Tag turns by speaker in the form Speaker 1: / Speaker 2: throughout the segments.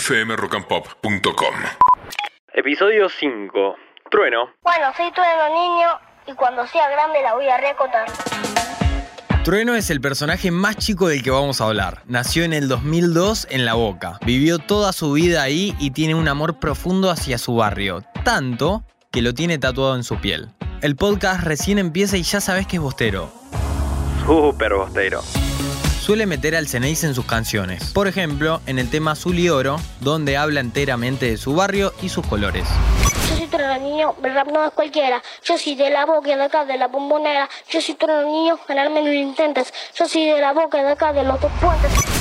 Speaker 1: fmrockandpop.com.
Speaker 2: Episodio 5. Trueno.
Speaker 3: Bueno, soy trueno niño y cuando sea grande la voy a recotar.
Speaker 4: Trueno es el personaje más chico del que vamos a hablar. Nació en el 2002 en La Boca. Vivió toda su vida ahí y tiene un amor profundo hacia su barrio. Tanto que lo tiene tatuado en su piel. El podcast recién empieza y ya sabes que es bostero.
Speaker 2: Super bostero.
Speaker 4: Suele meter al Ceneice en sus canciones. Por ejemplo, en el tema Azul y Oro, donde habla enteramente de su barrio y sus colores.
Speaker 3: Yo soy trueno niño, el rap no es cualquiera. Yo soy de la boca de acá de la bombonera. Yo soy trueno niño, ganarme lo intentes. Yo soy de la boca de acá de los dos puentes.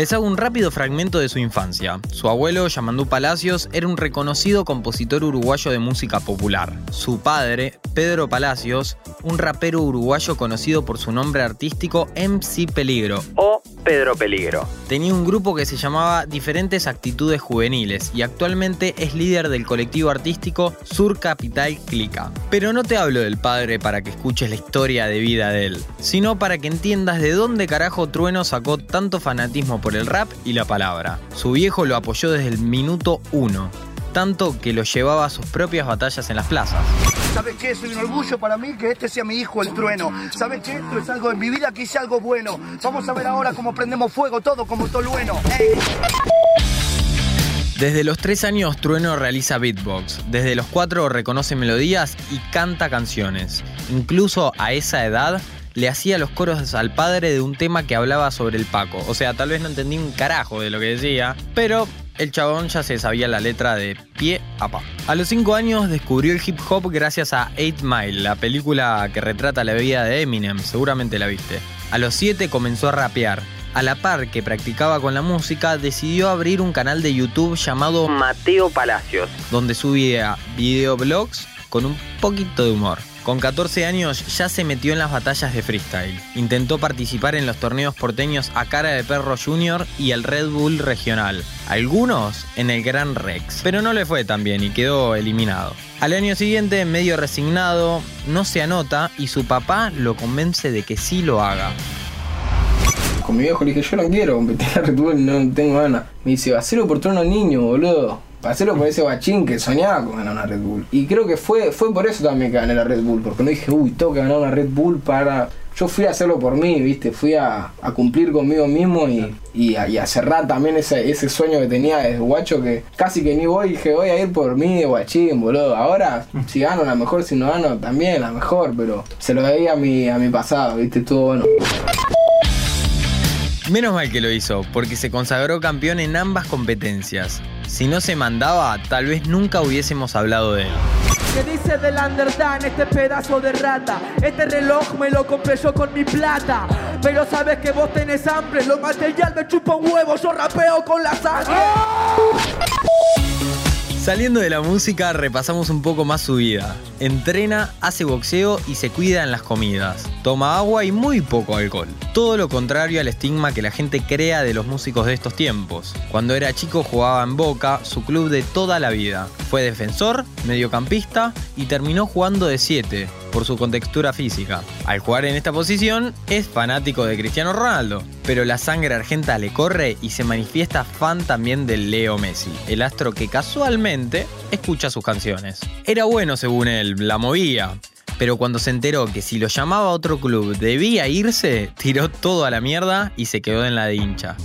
Speaker 4: Les hago un rápido fragmento de su infancia. Su abuelo, Yamandú Palacios, era un reconocido compositor uruguayo de música popular. Su padre, Pedro Palacios, un rapero uruguayo conocido por su nombre artístico MC Peligro,
Speaker 2: O Pedro Peligro.
Speaker 4: Tenía un grupo que se llamaba Diferentes Actitudes Juveniles y actualmente es líder del colectivo artístico Sur Capital Clica. Pero no te hablo del padre para que escuches la historia de vida de él, sino para que entiendas de dónde carajo Trueno sacó tanto fanatismo por el rap y la palabra. Su viejo lo apoyó desde el minuto uno, tanto que lo llevaba a sus propias batallas en las plazas.
Speaker 5: ¿Sabes qué? Soy un orgullo para mí que este sea mi hijo, el trueno. ¿Sabes qué? Esto es algo en mi vida que hice algo bueno. Vamos a ver ahora cómo prendemos fuego todo como. ¡Ey!
Speaker 4: Desde los 3 años Trueno realiza beatbox, desde los 4 reconoce melodías y canta canciones. Incluso a esa edad le hacía los coros al padre de un tema que hablaba sobre el Paco. O sea, tal vez no entendí un carajo de lo que decía, pero el chabón ya se sabía la letra de pie a pa. A los 5 años descubrió el hip hop gracias a 8 Mile, la película que retrata la vida de Eminem, seguramente la viste. A los 7 comenzó a rapear. A la par que practicaba con la música, decidió abrir un canal de YouTube llamado
Speaker 2: Mateo Palacios.
Speaker 4: donde subía videoblogs con un poquito de humor. Con 14 años ya se metió en las batallas de freestyle. Intentó participar en los torneos porteños a cara de perro junior y el Red Bull regional. Algunos en el Gran Rex. Pero no le fue tan bien y quedó eliminado. Al año siguiente, medio resignado, no se anota y su papá lo convence de que sí lo haga.
Speaker 6: Con mi viejo le dije, yo no quiero competir en Red Bull, no tengo ganas. Me dice, hacerlo por trono niño, boludo. Hacerlo por ese bachín que soñaba con ganar una Red Bull. Y creo que fue, fue por eso también que gané la Red Bull, porque no dije, uy, tengo que ganar una Red Bull para... Yo fui a hacerlo por mí, viste, fui a, a cumplir conmigo mismo y, y, a, cerrar también ese, ese sueño que tenía desde guacho que casi que ni voy, dije, voy a ir por mí de guachín, boludo. Ahora, si gano la mejor, si no gano también la mejor, pero se lo veía a mi, a mi pasado, viste, estuvo bueno.
Speaker 4: Menos mal que lo hizo, porque se consagró campeón en ambas competencias. Si no se mandaba, tal vez nunca hubiésemos hablado de él.
Speaker 7: ¿Qué dice del Underdone este pedazo de rata? Este reloj me lo compré yo con mi plata. Pero sabes que vos tenés hambre, lo material me chupa un huevo, yo rapeo con la sangre.
Speaker 4: Saliendo de la música, repasamos un poco más su vida. Entrena, hace boxeo y se cuida en las comidas. Toma agua y muy poco alcohol. Todo lo contrario al estigma que la gente crea de los músicos de estos tiempos. Cuando era chico jugaba en Boca, su club de toda la vida. Fue defensor, mediocampista y terminó jugando de 7 por su contextura física. Al jugar en esta posición es fanático de Cristiano Ronaldo, pero la sangre argenta le corre y se manifiesta fan también de Leo Messi, el astro que casualmente escucha sus canciones. Era bueno según él, la movía. Pero cuando se enteró que si lo llamaba a otro club debía irse, tiró todo a la mierda y se quedó en la hincha.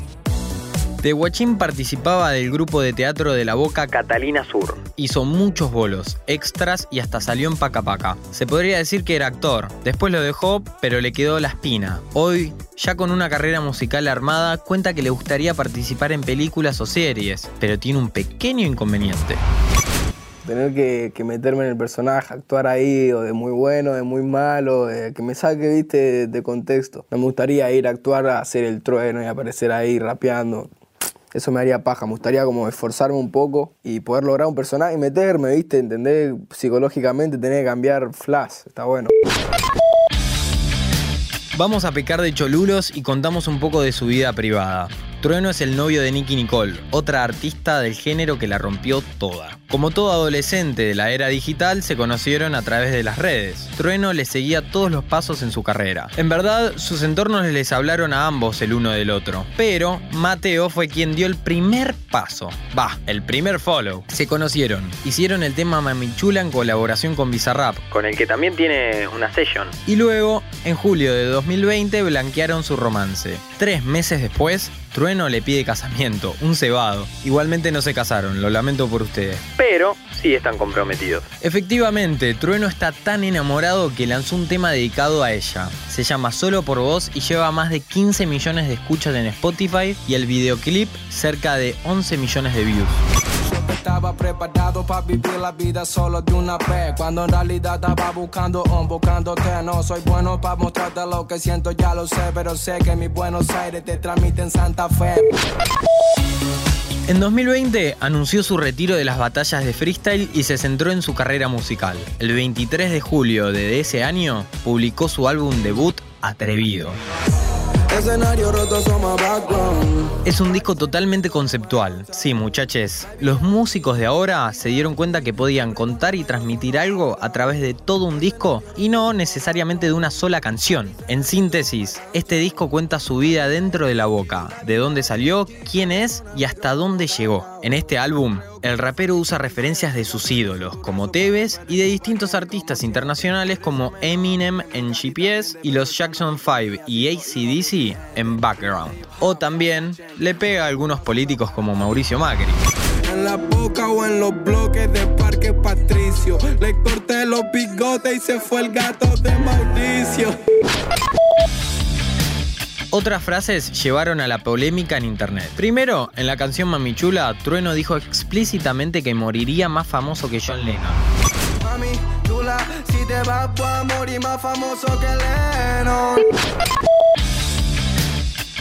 Speaker 4: De Guachín participaba del grupo de teatro de la Boca
Speaker 2: Catalina Sur.
Speaker 4: Hizo muchos bolos, extras y hasta salió en Paca Paca. Se podría decir que era actor, después lo dejó, pero le quedó la espina. Hoy, ya con una carrera musical armada, cuenta que le gustaría participar en películas o series, pero tiene un pequeño inconveniente.
Speaker 6: tener que, que meterme en el personaje, actuar ahí, o de muy bueno, de muy malo, de que me saque, viste, de, de contexto. No me gustaría ir a actuar a hacer el trueno y aparecer ahí rapeando. Eso me haría paja, me gustaría como esforzarme un poco y poder lograr un personaje y meterme, viste, entender psicológicamente, tener que cambiar flash, está bueno.
Speaker 4: Vamos a pecar de cholulos y contamos un poco de su vida privada. Trueno es el novio de Nicky Nicole, otra artista del género que la rompió toda. Como todo adolescente de la era digital, se conocieron a través de las redes. Trueno les seguía todos los pasos en su carrera. En verdad, sus entornos les hablaron a ambos el uno del otro. Pero Mateo fue quien dio el primer paso. Va, el primer follow. Se conocieron. Hicieron el tema Mamichula en colaboración con Bizarrap.
Speaker 2: Con el que también tiene una session.
Speaker 4: Y luego, en julio de 2020, blanquearon su romance. Tres meses después, Trueno le pide casamiento, un cebado. Igualmente no se casaron, lo lamento por ustedes.
Speaker 2: Pero sí están comprometidos.
Speaker 4: Efectivamente, Trueno está tan enamorado que lanzó un tema dedicado a ella. Se llama Solo por Vos y lleva más de 15 millones de escuchas en Spotify y el videoclip cerca de 11 millones de views.
Speaker 1: Estaba preparado para vivir la vida solo de una vez. Cuando en realidad estaba buscando un, buscándote. No soy bueno para mostrarte lo que siento, ya lo sé. Pero sé que mi Buenos Aires te transmiten Santa Fe.
Speaker 4: En 2020 anunció su retiro de las batallas de freestyle y se centró en su carrera musical. El 23 de julio de ese año publicó su álbum debut Atrevido.
Speaker 1: Escenario.
Speaker 4: Es un disco totalmente conceptual. Sí, muchachos, los músicos de ahora se dieron cuenta que podían contar y transmitir algo a través de todo un disco y no necesariamente de una sola canción. En síntesis, este disco cuenta su vida dentro de la boca, de dónde salió, quién es y hasta dónde llegó. En este álbum, el rapero usa referencias de sus ídolos, como Tevez, y de distintos artistas internacionales como Eminem en GPS y los Jackson 5 y ACDC en Background. O también le pega a algunos políticos como Mauricio Macri.
Speaker 1: En la boca o en los bloques de Parque Patricio. Le corté los bigotes y se fue el gato de Mauricio.
Speaker 4: Otras frases llevaron a la polémica en internet. Primero, en la canción Mamichula, Trueno dijo explícitamente que moriría más famoso que John Lennon.
Speaker 1: Mami, chula, si te vas a morir más famoso que Lennon.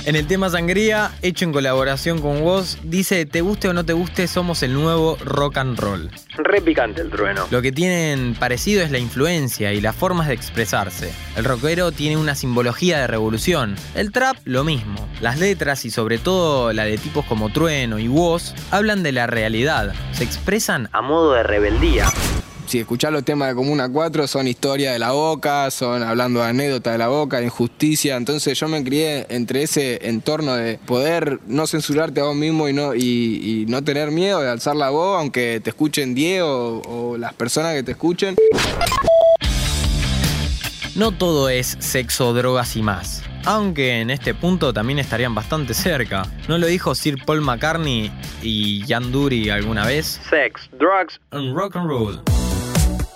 Speaker 4: En el tema Sangría, hecho en colaboración con Woz, dice, te guste o no te guste, somos el nuevo rock and roll.
Speaker 2: Re picante el trueno.
Speaker 4: Lo que tienen parecido es la influencia y las formas de expresarse. El rockero tiene una simbología de revolución, el trap lo mismo. Las letras y sobre todo la de tipos como Trueno y Woz hablan de la realidad, se expresan
Speaker 2: A modo de rebeldía.
Speaker 6: Si escuchás los temas de Comuna 4 son historia de la boca, son hablando de anécdota de la boca, de injusticia. Entonces yo me crié entre ese entorno de poder no censurarte a vos mismo y no, y, y no tener miedo de alzar la voz, aunque te escuchen 10 o, o las personas que te escuchen.
Speaker 4: No todo es sexo, drogas y más. Aunque en este punto también estarían bastante cerca. ¿No lo dijo Sir Paul McCartney y Jan Dury alguna vez?
Speaker 2: Sex, drugs.
Speaker 4: And rock and roll.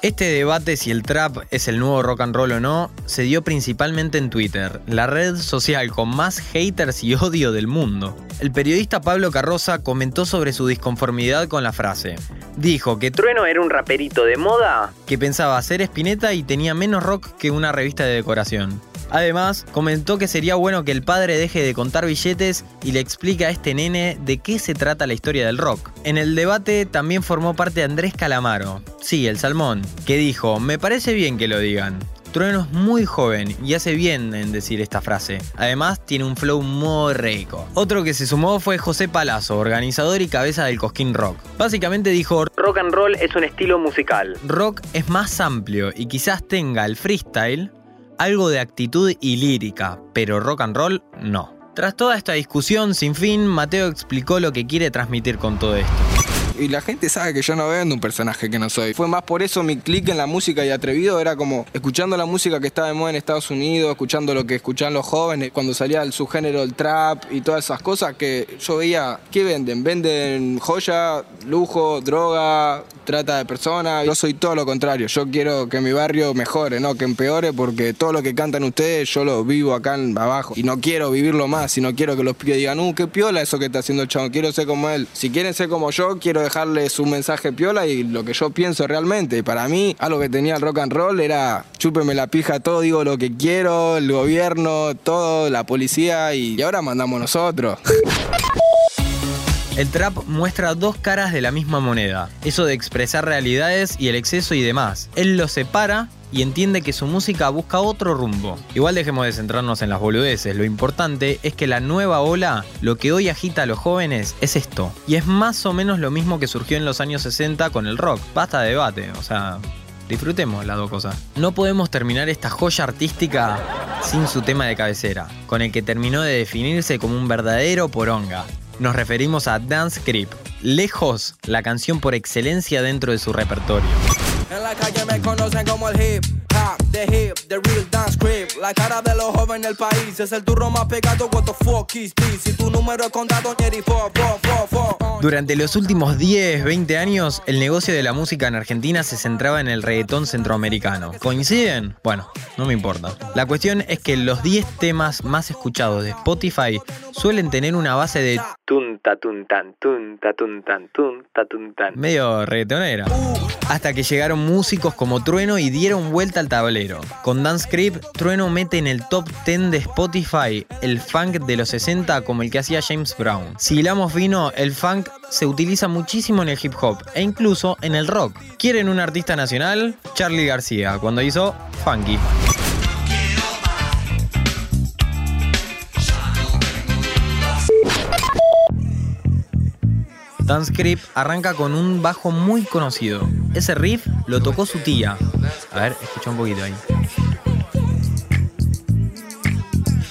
Speaker 4: Este debate si el trap es el nuevo rock and roll o no se dio principalmente en Twitter, la red social con más haters y odio del mundo. El periodista Pablo Carroza comentó sobre su disconformidad con la frase. Dijo que
Speaker 2: Trueno era un raperito de moda.
Speaker 4: que pensaba ser Spinetta y tenía menos rock que una revista de decoración. Además, comentó que sería bueno que el padre deje de contar billetes y le explique a este nene de qué se trata la historia del rock. En el debate también formó parte Andrés Calamaro, sí, el salmón, que dijo, me parece bien que lo digan. Trueno es muy joven y hace bien en decir esta frase. Además, tiene un flow muy rico. Otro que se sumó fue José Palazzo, organizador y cabeza del Cosquín Rock. Básicamente dijo,
Speaker 2: Rock and roll es un estilo musical.
Speaker 4: rock es más amplio y quizás tenga el freestyle, algo de actitud y lírica, pero rock and roll no. Tras toda esta discusión sin fin, Mateo explicó lo que quiere transmitir con todo esto.
Speaker 6: Y la gente sabe que yo no vendo un personaje que no soy. Fue más por eso mi clic en la música y atrevido era como escuchando la música que estaba de moda en Estados Unidos, escuchando lo que escuchaban los jóvenes, cuando salía el subgénero el trap y todas esas cosas que yo veía, ¿qué venden? Venden joya, lujo, droga, trata de personas. Yo soy todo lo contrario. Yo quiero que mi barrio mejore, no que empeore, porque todo lo que cantan ustedes yo lo vivo acá abajo. Y no quiero vivirlo más, sino quiero que los pibes digan, uh, qué piola eso que está haciendo el chavo, quiero ser como él. Si quieren ser como yo, quiero dejarles un mensaje piola y lo que yo pienso realmente. Para mí, algo que tenía el rock and roll era chúpeme la pija todo, digo lo que quiero, el gobierno, todo, la policía y ahora mandamos nosotros.
Speaker 4: El trap muestra dos caras de la misma moneda, eso de expresar realidades y el exceso y demás. Él lo separa y entiende que su música busca otro rumbo. Igual dejemos de centrarnos en las boludeces, lo importante es que la nueva ola, lo que hoy agita a los jóvenes, es esto. Y es más o menos lo mismo que surgió en los años 60 con el rock. Basta de debate, o sea, disfrutemos las dos cosas. No podemos terminar esta joya artística sin su tema de cabecera, con el que terminó de definirse como un verdadero poronga. Nos referimos a Dance Creep, lejos la canción por excelencia dentro de su repertorio.
Speaker 1: En la calle me conocen como el hip the hip, the real dance creep. La cara de los jóvenes del país es el turro más pegado. What the fuck is this? Si tu número es contado, Jerry, fo, fo, fo, fo.
Speaker 4: Durante los últimos 10, 20 años, el negocio de la música en Argentina se centraba en el reggaetón centroamericano. ¿Coinciden? Bueno, no me importa. La cuestión es que los 10 temas más escuchados de Spotify suelen tener una base de
Speaker 2: Tunta tuntan, tunta tuntan, tunta tuntan.
Speaker 4: medio reggaetonera. Hasta que llegaron músicos como Trueno y dieron vuelta al tablero. Con Dance Creep, Trueno mete en el top 10 de Spotify el funk de los 60 como el que hacía James Brown. Si hilamos fino, el funk se utiliza muchísimo en el hip hop e incluso en el rock. ¿Quieren un artista nacional? Charlie García, cuando hizo Funky. Dance Creep arranca con un bajo muy conocido. Ese riff lo tocó su tía. A ver, escucha un poquito ahí.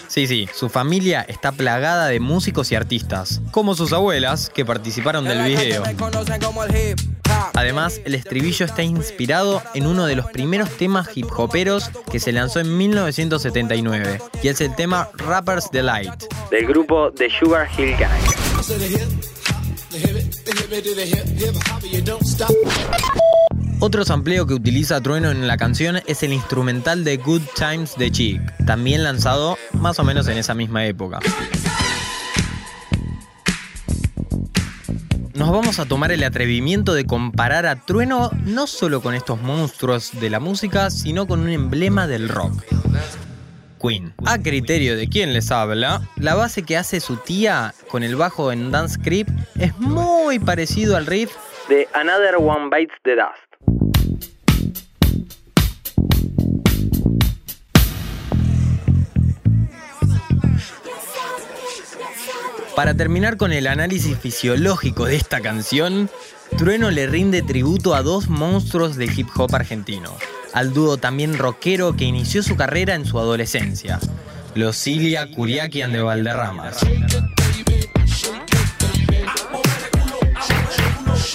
Speaker 4: Sí, sí, su familia está plagada de músicos y artistas, como sus abuelas que participaron del video. Además, el estribillo está inspirado en uno de los primeros temas hip hoperos que se lanzó en 1979, y es el tema Rapper's Delight.
Speaker 2: Del grupo The Sugar Hill Gang.
Speaker 4: Otro sampleo que utiliza Trueno en la canción es el instrumental de Good Times de Chic, también lanzado más o menos en esa misma época. Nos vamos a tomar el atrevimiento de comparar a Trueno no solo con estos monstruos de la música, sino con un emblema del rock. Queen. A criterio de quien les habla, la base que hace su tía con el bajo en Dance Creep es muy parecido al riff
Speaker 2: De Another One Bites the Dust.
Speaker 4: Para terminar con el análisis fisiológico de esta canción, Trueno le rinde tributo a dos monstruos del hip hop argentino, al dúo también rockero que inició su carrera en su adolescencia, los Cilia Curiaquian de Valderramas.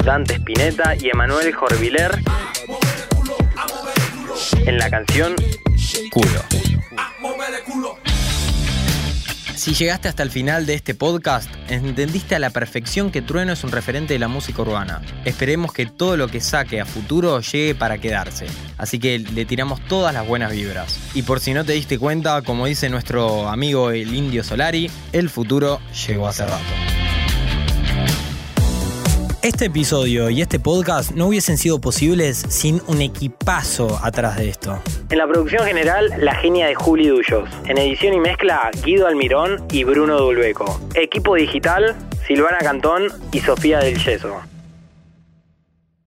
Speaker 2: Dante Spinetta y Emanuel Jorviler en la canción
Speaker 4: Culo. Si llegaste hasta el final de este podcast, entendiste a la perfección que Trueno es un referente de la música urbana. Esperemos que todo lo que saque a futuro llegue para quedarse. Así que le tiramos todas las buenas vibras. Y por si no te diste cuenta, como dice nuestro amigo el Indio Solari, el futuro llegó hace rato. Este episodio y este podcast no hubiesen sido posibles sin un equipazo atrás de esto.
Speaker 2: En la producción general, la genia de Juli Dullos. En edición y mezcla, Guido Almirón y Bruno Dulbeco. Equipo digital, Silvana Cantón y Sofía del Yeso.